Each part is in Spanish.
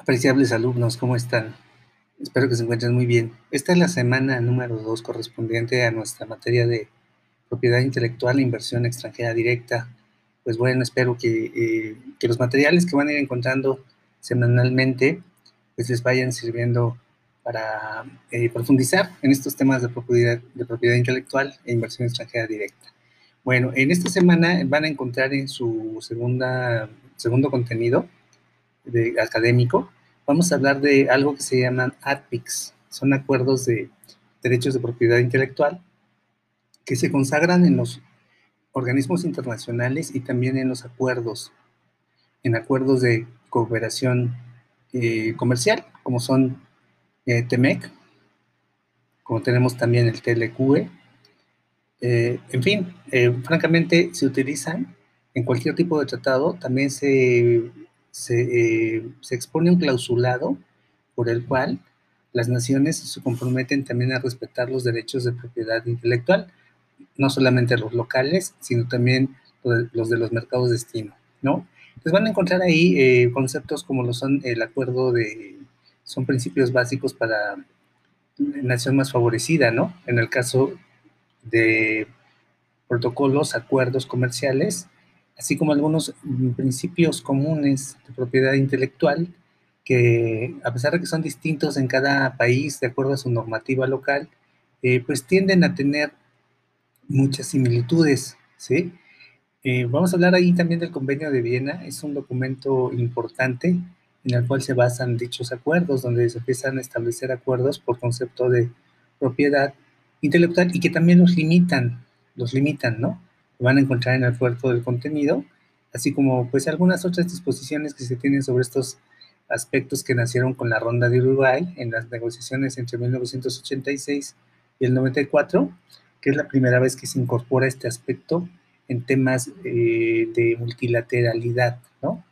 Apreciables alumnos, ¿cómo están? Espero que se encuentren muy bien. Esta es la semana número 2 correspondiente a nuestra materia de propiedad intelectual e inversión extranjera directa. Pues bueno, espero que, eh, que los materiales que van a ir encontrando semanalmente pues les vayan sirviendo para eh, profundizar en estos temas de propiedad, de propiedad intelectual e inversión extranjera directa. Bueno, en esta semana van a encontrar en su segunda, segundo contenido, de, académico, vamos a hablar de algo que se llaman ADPICs. Son acuerdos de derechos de propiedad intelectual que se consagran en los organismos internacionales y también en los acuerdos, en acuerdos de cooperación eh, comercial, como son eh, TEMEC, como tenemos también el TLQE. Eh, en fin, francamente se utilizan en cualquier tipo de tratado, también se eh, se, expone un clausulado por el cual las naciones se comprometen también a respetar los derechos de propiedad intelectual, no solamente los locales, sino también los de los mercados de destino, ¿no? Entonces van a encontrar ahí eh, conceptos como lo son el acuerdo de, son principios básicos para nación más favorecida, ¿no? En el caso de protocolos, acuerdos comerciales, así como algunos principios comunes de propiedad intelectual que, a pesar de que son distintos en cada país de acuerdo a su normativa local, eh, pues tienden a tener muchas similitudes, ¿sí? Eh, vamos a hablar ahí también del Convenio de Viena, es un documento importante en el cual se basan dichos acuerdos, donde se empiezan a establecer acuerdos por concepto de propiedad intelectual y que también los limitan, los limitan, ¿no? Van a encontrar en el cuerpo del contenido, así como pues algunas otras disposiciones que se tienen sobre estos aspectos que nacieron con la ronda de Uruguay en las negociaciones entre 1986 y el 94, que es la primera vez que se incorpora este aspecto en temas eh, de multilateralidad, ¿no?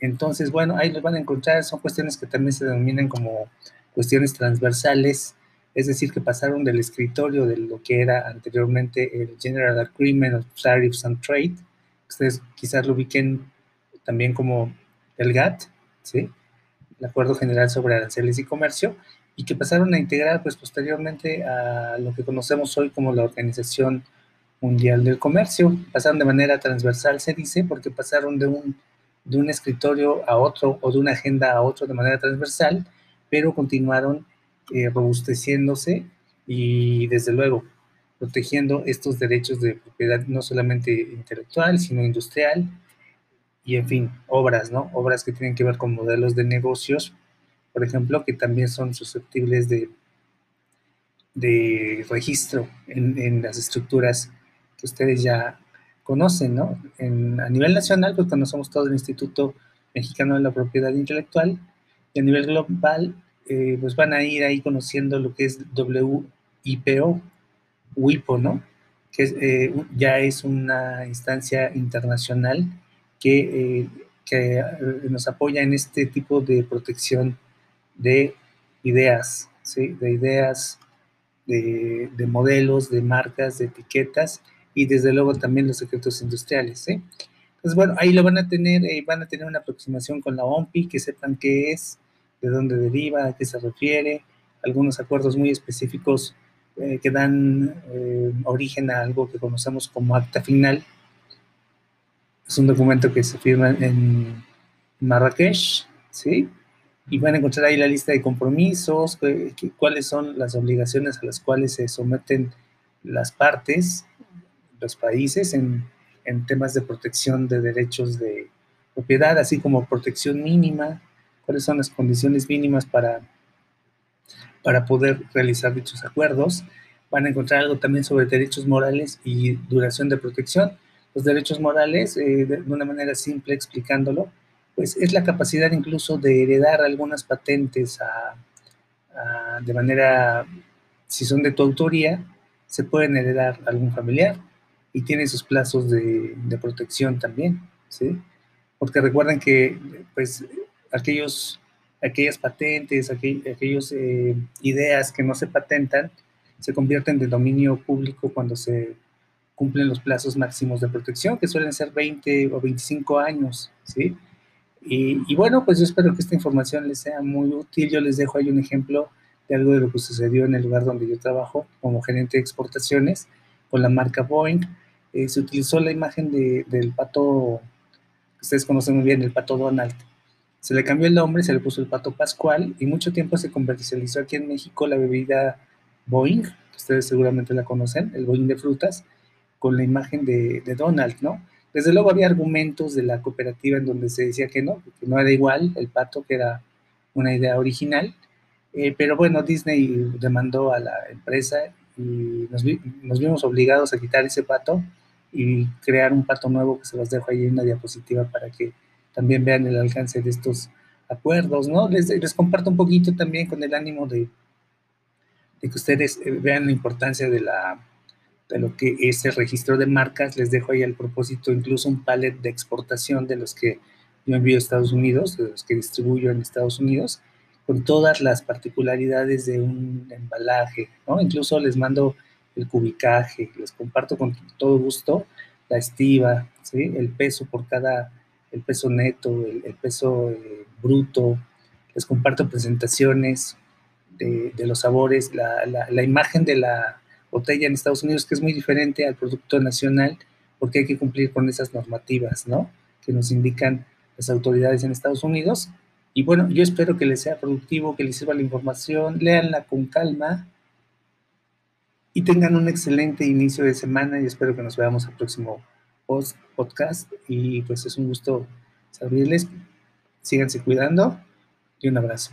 Entonces, bueno, ahí los van a encontrar, son cuestiones que también se denominan como cuestiones transversales, es decir, que pasaron del escritorio de lo que era anteriormente el General Agreement of Tariffs and Trade, ustedes quizás lo ubiquen también como el GATT, ¿sí? el Acuerdo General sobre Aranceles y Comercio, y que pasaron a integrar pues posteriormente a lo que conocemos hoy como la Organización Mundial del Comercio. Pasaron de manera transversal, se dice, porque pasaron de un, de un escritorio a otro o de una agenda a otro de manera transversal, pero continuaron eh, robusteciéndose y desde luego protegiendo estos derechos de propiedad no solamente intelectual, sino industrial y en fin, obras, ¿no? Obras que tienen que ver con modelos de negocios, por ejemplo, que también son susceptibles de, de registro en, las estructuras que ustedes ya conocen, ¿no? a nivel nacional, pues conocemos todo el Instituto Mexicano de la Propiedad Intelectual y a nivel global eh, pues van a ir ahí conociendo lo que es WIPO, WIPO, ¿no? Que eh, ya es una instancia internacional que, eh, que, nos apoya en este tipo de protección de ideas, ¿sí? De ideas, de, de modelos, de marcas, de etiquetas y desde luego también los secretos industriales, ¿sí? Entonces, bueno, ahí lo van a tener, van a tener una aproximación con la OMPI, que sepan qué es, de dónde deriva, a qué se refiere, algunos acuerdos muy específicos eh, que dan eh, origen a algo que conocemos como acta final. Es un documento que se firma en Marrakech, ¿sí? Y van a encontrar ahí la lista de compromisos, cuáles son las obligaciones a las cuales se someten las partes, los países, en, en temas de protección de derechos de propiedad, así como protección mínima, cuáles son las condiciones mínimas para, para poder realizar dichos acuerdos. Van a encontrar algo también sobre derechos morales y duración de protección. Los derechos morales, eh, de una manera simple explicándolo, pues es la capacidad incluso de heredar algunas patentes de manera, si son de tu autoría, se pueden heredar a algún familiar y tiene sus plazos de, de protección también, ¿sí? Porque recuerden que, pues, aquellos, aquellas patentes, aquellas eh, ideas que no se patentan, se convierten de dominio público cuando se cumplen los plazos máximos de protección, que suelen ser 20 o 25 años, ¿sí? Y, bueno, pues yo espero que esta información les sea muy útil. Yo les dejo ahí un ejemplo de algo de lo que sucedió en el lugar donde yo trabajo como gerente de exportaciones con la marca Boeing. Eh, se utilizó la imagen de, del pato, ustedes conocen muy bien, el pato Donald. Se le cambió el nombre, se le puso el pato Pascual y mucho tiempo se comercializó aquí en México la bebida Boeing, ustedes seguramente la conocen, el Boeing de frutas, con la imagen de, Donald, ¿no? Desde luego había argumentos de la cooperativa en donde se decía que no, que no era igual el pato, que era una idea original, eh, pero bueno, Disney demandó a la empresa y nos, nos, vimos obligados a quitar ese pato y crear un pato nuevo que se los dejo ahí en una diapositiva para que también vean el alcance de estos acuerdos, ¿no? Les, les comparto un poquito también con el ánimo de, de que ustedes eh, vean la importancia de la de lo que es el registro de marcas. Les dejo ahí al propósito incluso un palet de exportación de los que yo envío a Estados Unidos, de los que distribuyo en Estados Unidos, con todas las particularidades de un embalaje, ¿no? Incluso les mando el cubicaje, les comparto con todo gusto la estiva, ¿sí? El peso por cada, el peso neto, el, peso eh, bruto, les comparto presentaciones de, de los sabores, la, la, la imagen de la, botella en Estados Unidos, que es muy diferente al producto nacional, porque hay que cumplir con esas normativas, ¿no? Que nos indican las autoridades en Estados Unidos. Y bueno, yo espero que les sea productivo, que les sirva la información, léanla con calma y tengan un excelente inicio de semana y espero que nos veamos el próximo podcast. Y pues es un gusto servirles. Síganse cuidando y un abrazo.